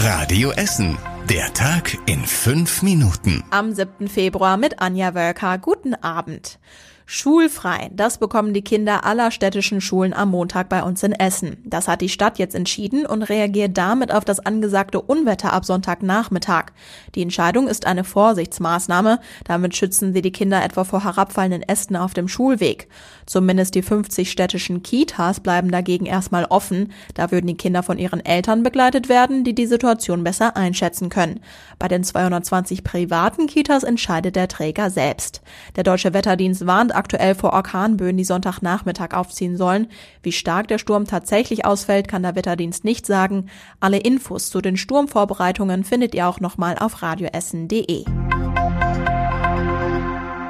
Radio Essen. Der Tag in fünf Minuten. Am 7. Februar mit Anja Wölker. Guten Abend. Schulfrei, das bekommen die Kinder aller städtischen Schulen am Montag bei uns in Essen. Das hat die Stadt jetzt entschieden und reagiert damit auf das angesagte Unwetter ab Sonntagnachmittag. Die Entscheidung ist eine Vorsichtsmaßnahme. Damit schützen sie die Kinder etwa vor herabfallenden Ästen auf dem Schulweg. Zumindest die 50 städtischen Kitas bleiben dagegen erstmal offen. Da würden die Kinder von ihren Eltern begleitet werden, die die Situation besser einschätzen können. Bei den 220 privaten Kitas entscheidet der Träger selbst. Der Deutsche Wetterdienst warnt aktuell vor Orkanböen, die Sonntagnachmittag aufziehen sollen. Wie stark der Sturm tatsächlich ausfällt, kann der Wetterdienst nicht sagen. Alle Infos zu den Sturmvorbereitungen findet ihr auch nochmal auf radioessen.de.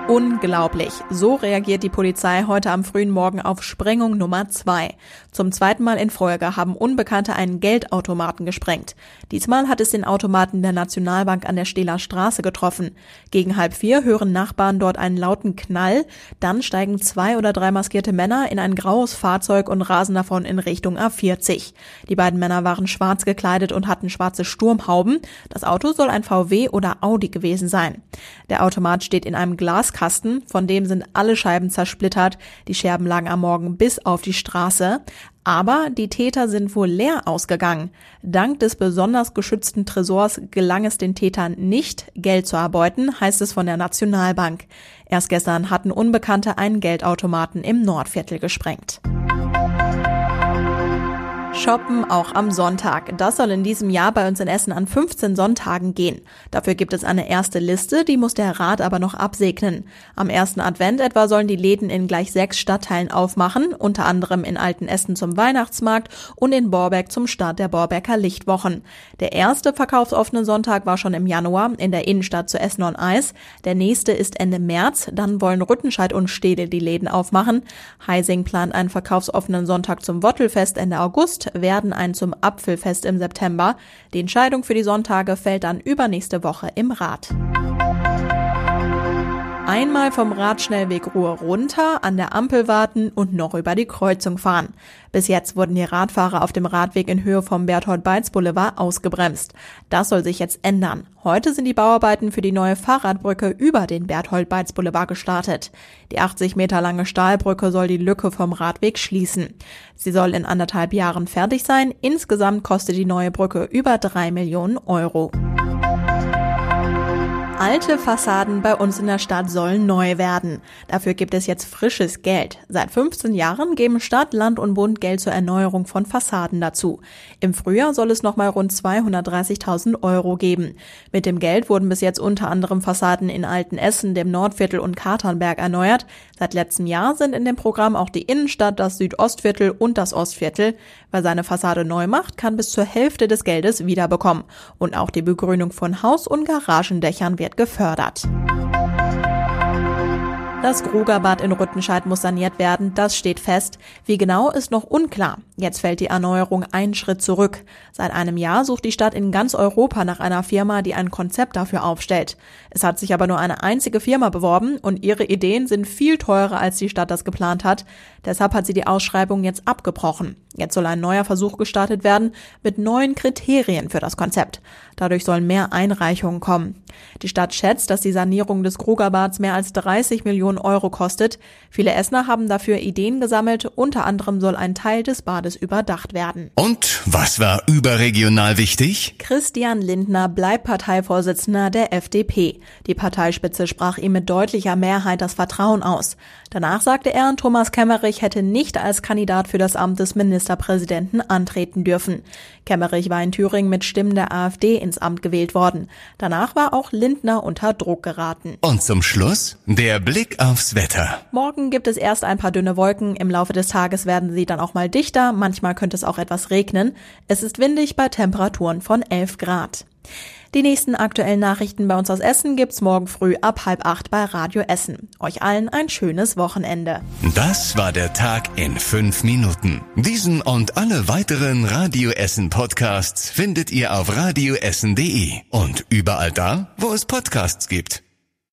Unglaublich. So reagiert die Polizei heute am frühen Morgen auf Sprengung Nummer zwei. Zum zweiten Mal in Folge haben Unbekannte einen Geldautomaten gesprengt. Diesmal hat es den Automaten der Nationalbank an der Stehler Straße getroffen. Gegen halb vier hören Nachbarn dort einen lauten Knall. Dann steigen zwei oder drei maskierte Männer in ein graues Fahrzeug und rasen davon in Richtung A40. Die beiden Männer waren schwarz gekleidet und hatten schwarze Sturmhauben. Das Auto soll ein VW oder Audi gewesen sein. Der Automat steht in einem Glas Kasten, von dem sind alle Scheiben zersplittert. Die Scherben lagen am Morgen bis auf die Straße. Aber die Täter sind wohl leer ausgegangen. Dank des besonders geschützten Tresors gelang es den Tätern nicht, Geld zu erbeuten, heißt es von der Nationalbank. Erst gestern hatten Unbekannte einen Geldautomaten im Nordviertel gesprengt. Shoppen auch am Sonntag. Das soll in diesem Jahr bei uns in Essen an 15 Sonntagen gehen. Dafür gibt es eine erste Liste, die muss der Rat aber noch absegnen. Am ersten Advent etwa sollen die Läden in gleich sechs Stadtteilen aufmachen, unter anderem in Altenessen zum Weihnachtsmarkt und in Borbeck zum Start der Borbecker Lichtwochen. Der erste verkaufsoffene Sonntag war schon im Januar in der Innenstadt zu Essen on Eis. Der nächste ist Ende März. Dann wollen Rüttenscheid und Stede die Läden aufmachen. Heising plant einen verkaufsoffenen Sonntag zum Wottelfest Ende August werden ein zum Apfelfest im September. Die Entscheidung für die Sonntage fällt dann übernächste Woche im Rat. Einmal vom Radschnellweg Ruhe runter, an der Ampel warten und noch über die Kreuzung fahren. Bis jetzt wurden die Radfahrer auf dem Radweg in Höhe vom Berthold-Beitz-Boulevard ausgebremst. Das soll sich jetzt ändern. Heute sind die Bauarbeiten für die neue Fahrradbrücke über den Berthold-Beitz-Boulevard gestartet. Die 80 Meter lange Stahlbrücke soll die Lücke vom Radweg schließen. Sie soll in anderthalb Jahren fertig sein. Insgesamt kostet die neue Brücke über drei Millionen Euro. Alte Fassaden bei uns in der Stadt sollen neu werden. Dafür gibt es jetzt frisches Geld. Seit 15 Jahren geben Stadt, Land und Bund Geld zur Erneuerung von Fassaden dazu. Im Frühjahr soll es nochmal rund 230.000 Euro geben. Mit dem Geld wurden bis jetzt unter anderem Fassaden in Altenessen, dem Nordviertel und Katernberg erneuert. Seit letztem Jahr sind in dem Programm auch die Innenstadt, das Südostviertel und das Ostviertel. Wer seine Fassade neu macht, kann bis zur Hälfte des Geldes wiederbekommen. Und auch die Begrünung von Haus- und Garagendächern wird gefördert. Das Grugerbad in Rüttenscheid muss saniert werden, das steht fest. Wie genau ist noch unklar. Jetzt fällt die Erneuerung einen Schritt zurück. Seit einem Jahr sucht die Stadt in ganz Europa nach einer Firma, die ein Konzept dafür aufstellt. Es hat sich aber nur eine einzige Firma beworben und ihre Ideen sind viel teurer, als die Stadt das geplant hat. Deshalb hat sie die Ausschreibung jetzt abgebrochen. Jetzt soll ein neuer Versuch gestartet werden mit neuen Kriterien für das Konzept. Dadurch sollen mehr Einreichungen kommen. Die Stadt schätzt, dass die Sanierung des Krugerbads mehr als 30 Millionen Euro kostet. Viele Essener haben dafür Ideen gesammelt. Unter anderem soll ein Teil des Bades überdacht werden. Und was war überregional wichtig? Christian Lindner bleibt Parteivorsitzender der FDP. Die Parteispitze sprach ihm mit deutlicher Mehrheit das Vertrauen aus. Danach sagte er, Thomas Kemmerich hätte nicht als Kandidat für das Amt des Ministerpräsidenten antreten dürfen. Kemmerich war in Thüringen mit Stimmen der AfD ins Amt gewählt worden. Danach war auch Lindner unter Druck geraten. Und zum Schluss der Blick aufs Wetter. Morgen gibt es erst ein paar dünne Wolken. Im Laufe des Tages werden sie dann auch mal dichter. Manchmal könnte es auch etwas regnen. Es ist windig bei Temperaturen von 11 Grad. Die nächsten aktuellen Nachrichten bei uns aus Essen gibt's morgen früh ab halb acht bei Radio Essen. Euch allen ein schönes Wochenende. Das war der Tag in fünf Minuten. Diesen und alle weiteren Radio Essen Podcasts findet ihr auf radioessen.de und überall da, wo es Podcasts gibt.